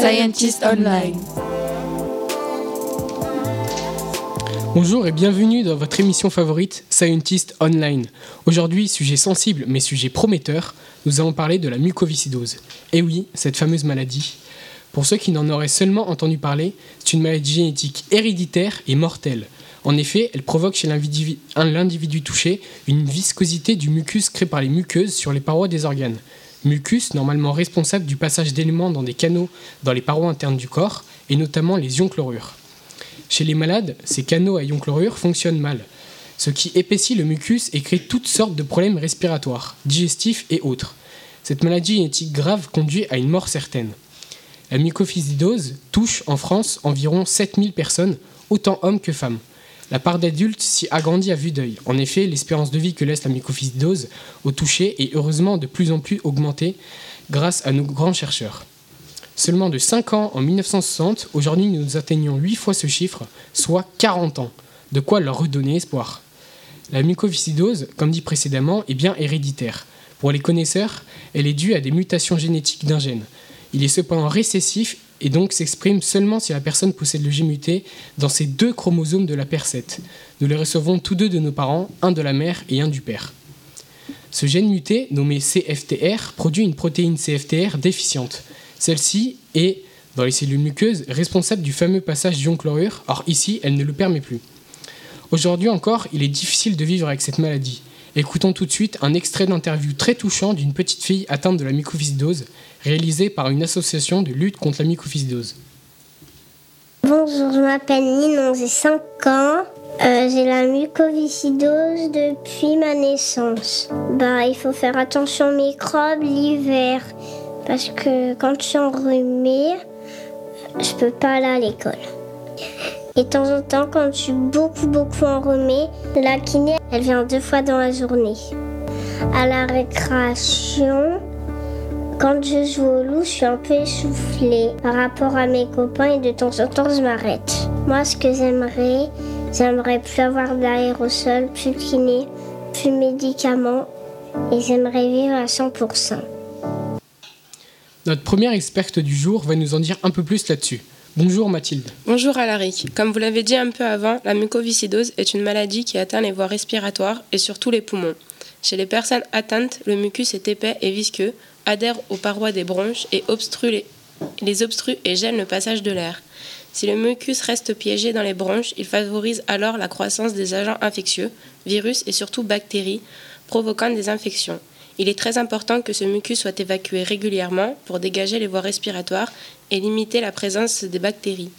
Scientist Online. Bonjour et bienvenue dans votre émission favorite Scientist Online. Aujourd'hui, sujet sensible mais sujet prometteur, nous allons parler de la mucoviscidose. Et oui, cette fameuse maladie. Pour ceux qui n'en auraient seulement entendu parler, c'est une maladie génétique héréditaire et mortelle. En effet, elle provoque chez l'individu touché une viscosité du mucus créé par les muqueuses sur les parois des organes. Mucus, normalement responsable du passage d'éléments dans des canaux dans les parois internes du corps, et notamment les ions chlorures. Chez les malades, ces canaux à ions chlorures fonctionnent mal, ce qui épaissit le mucus et crée toutes sortes de problèmes respiratoires, digestifs et autres. Cette maladie génétique grave conduit à une mort certaine. La mucoviscidose touche en France environ 7000 personnes, autant hommes que femmes. La part d'adultes s'y agrandit à vue d'œil. En effet, l'espérance de vie que laisse la mucoviscidose au toucher est heureusement de plus en plus augmentée grâce à nos grands chercheurs. Seulement de 5 ans en 1960, aujourd'hui nous atteignons 8 fois ce chiffre, soit 40 ans. De quoi leur redonner espoir. La mucoviscidose, comme dit précédemment, est bien héréditaire. Pour les connaisseurs, elle est due à des mutations génétiques d'un gène. Il est cependant récessif et donc s'exprime seulement si la personne possède le gène muté dans ces deux chromosomes de la percette. Nous les recevons tous deux de nos parents, un de la mère et un du père. Ce gène muté, nommé CFTR, produit une protéine CFTR déficiente. Celle-ci est, dans les cellules muqueuses, responsable du fameux passage d'ion chlorure, or ici, elle ne le permet plus. Aujourd'hui encore, il est difficile de vivre avec cette maladie. Écoutons tout de suite un extrait d'interview très touchant d'une petite fille atteinte de la mucoviscidose, réalisée par une association de lutte contre la mucoviscidose. Bonjour, je m'appelle Ninon, j'ai 5 ans. Euh, j'ai la mucoviscidose depuis ma naissance. Bah, il faut faire attention aux microbes l'hiver parce que quand je suis enrhumée, je peux pas aller à l'école. Et de temps en temps, quand je suis beaucoup, beaucoup enrhumée, la kiné, elle vient deux fois dans la journée. À la récréation, quand je joue au loup, je suis un peu essoufflée par rapport à mes copains et de temps en temps, je m'arrête. Moi, ce que j'aimerais, j'aimerais plus avoir d'aérosol, plus de kiné, plus de médicaments et j'aimerais vivre à 100%. Notre première experte du jour va nous en dire un peu plus là-dessus. Bonjour Mathilde. Bonjour Alaric. Comme vous l'avez dit un peu avant, la mucoviscidose est une maladie qui atteint les voies respiratoires et surtout les poumons. Chez les personnes atteintes, le mucus est épais et visqueux, adhère aux parois des bronches et les, les obstrue et gêne le passage de l'air. Si le mucus reste piégé dans les bronches, il favorise alors la croissance des agents infectieux, virus et surtout bactéries, provoquant des infections. Il est très important que ce mucus soit évacué régulièrement pour dégager les voies respiratoires et limiter la présence des bactéries.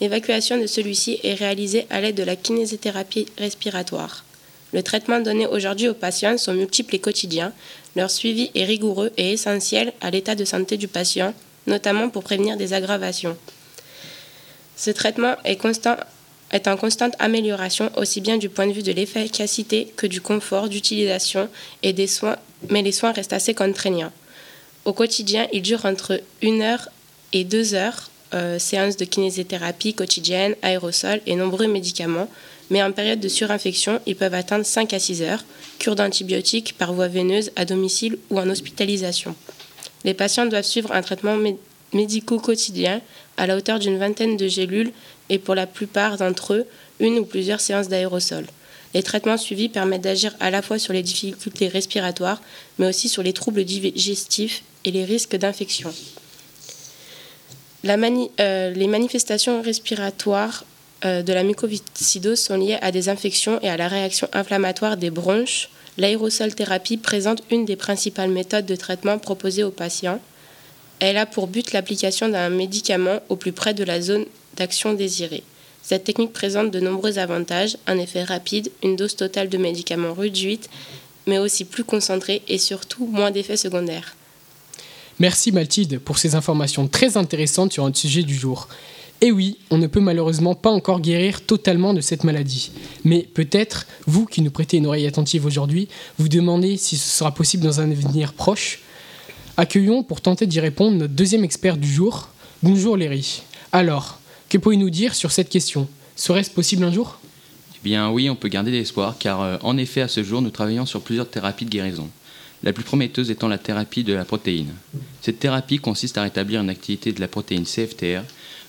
L'évacuation de celui-ci est réalisée à l'aide de la kinésithérapie respiratoire. Le traitement donné aujourd'hui aux patients sont multiples et quotidiens. Leur suivi est rigoureux et essentiel à l'état de santé du patient, notamment pour prévenir des aggravations. Ce traitement est, constant, est en constante amélioration aussi bien du point de vue de l'efficacité que du confort d'utilisation et des soins mais les soins restent assez contraignants. Au quotidien, il dure entre 1 heure et 2 heures, euh, séances de kinésithérapie quotidienne, aérosols et nombreux médicaments, mais en période de surinfection, ils peuvent atteindre 5 à 6 heures, cure d'antibiotiques par voie veineuse à domicile ou en hospitalisation. Les patients doivent suivre un traitement médico quotidien à la hauteur d'une vingtaine de gélules et pour la plupart d'entre eux, une ou plusieurs séances d'aérosols. Les traitements suivis permettent d'agir à la fois sur les difficultés respiratoires, mais aussi sur les troubles digestifs et les risques d'infection. Euh, les manifestations respiratoires euh, de la mucoviscidose sont liées à des infections et à la réaction inflammatoire des bronches. L'aérosol thérapie présente une des principales méthodes de traitement proposées aux patients. Elle a pour but l'application d'un médicament au plus près de la zone d'action désirée. Cette technique présente de nombreux avantages, un effet rapide, une dose totale de médicaments réduite, mais aussi plus concentrée et surtout moins d'effets secondaires. Merci Mathilde pour ces informations très intéressantes sur un sujet du jour. Et oui, on ne peut malheureusement pas encore guérir totalement de cette maladie. Mais peut-être, vous qui nous prêtez une oreille attentive aujourd'hui, vous demandez si ce sera possible dans un avenir proche. Accueillons pour tenter d'y répondre notre deuxième expert du jour. Bonjour Léry. Alors, que pouvez-vous nous dire sur cette question? Serait-ce possible un jour? Eh bien oui, on peut garder l'espoir, car euh, en effet, à ce jour, nous travaillons sur plusieurs thérapies de guérison. la plus prometteuse étant la thérapie de la protéine. Cette thérapie consiste à rétablir une activité de la protéine CFTR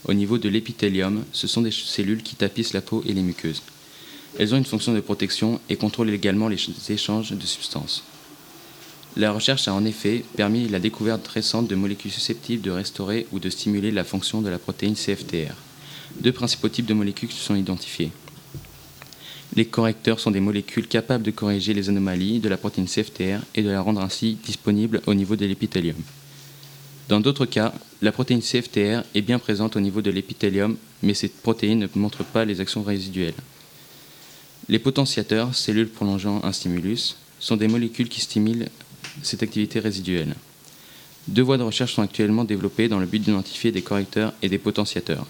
au niveau de l'épithélium. Ce sont des cellules qui tapissent la peau et les muqueuses. Elles ont une fonction de protection et contrôlent également les échanges de substances. La recherche a en effet permis la découverte récente de molécules susceptibles de restaurer ou de stimuler la fonction de la protéine CFTR. Deux principaux types de molécules sont identifiés. Les correcteurs sont des molécules capables de corriger les anomalies de la protéine CFTR et de la rendre ainsi disponible au niveau de l'épithélium. Dans d'autres cas, la protéine CFTR est bien présente au niveau de l'épithélium, mais cette protéine ne montre pas les actions résiduelles. Les potentiateurs, cellules prolongeant un stimulus, sont des molécules qui stimulent cette activité résiduelle. Deux voies de recherche sont actuellement développées dans le but d'identifier des correcteurs et des potentiateurs.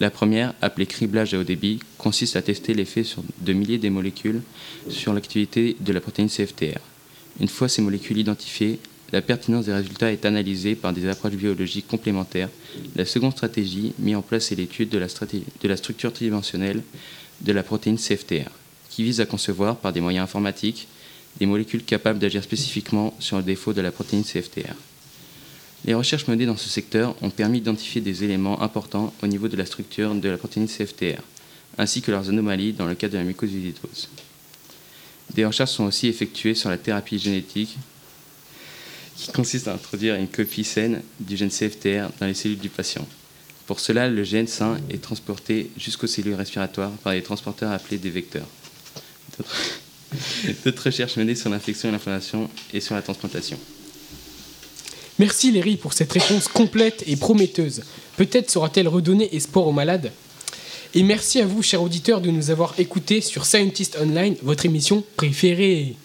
La première, appelée criblage à haut débit, consiste à tester l'effet de milliers de molécules sur l'activité de la protéine CFTR. Une fois ces molécules identifiées, la pertinence des résultats est analysée par des approches biologiques complémentaires. La seconde stratégie mise en place est l'étude de, de la structure tridimensionnelle de la protéine CFTR, qui vise à concevoir par des moyens informatiques des molécules capables d'agir spécifiquement sur le défaut de la protéine CFTR. Les recherches menées dans ce secteur ont permis d'identifier des éléments importants au niveau de la structure de la protéine CFTR, ainsi que leurs anomalies dans le cas de la mucoviscidose. Des recherches sont aussi effectuées sur la thérapie génétique, qui consiste à introduire une copie saine du gène CFTR dans les cellules du patient. Pour cela, le gène sain est transporté jusqu'aux cellules respiratoires par des transporteurs appelés des vecteurs. D'autres recherches menées sur l'infection et l'inflammation et sur la transplantation. Merci Léry pour cette réponse complète et prometteuse. Peut-être saura-t-elle redonner espoir aux malades Et merci à vous, chers auditeurs, de nous avoir écoutés sur Scientist Online, votre émission préférée.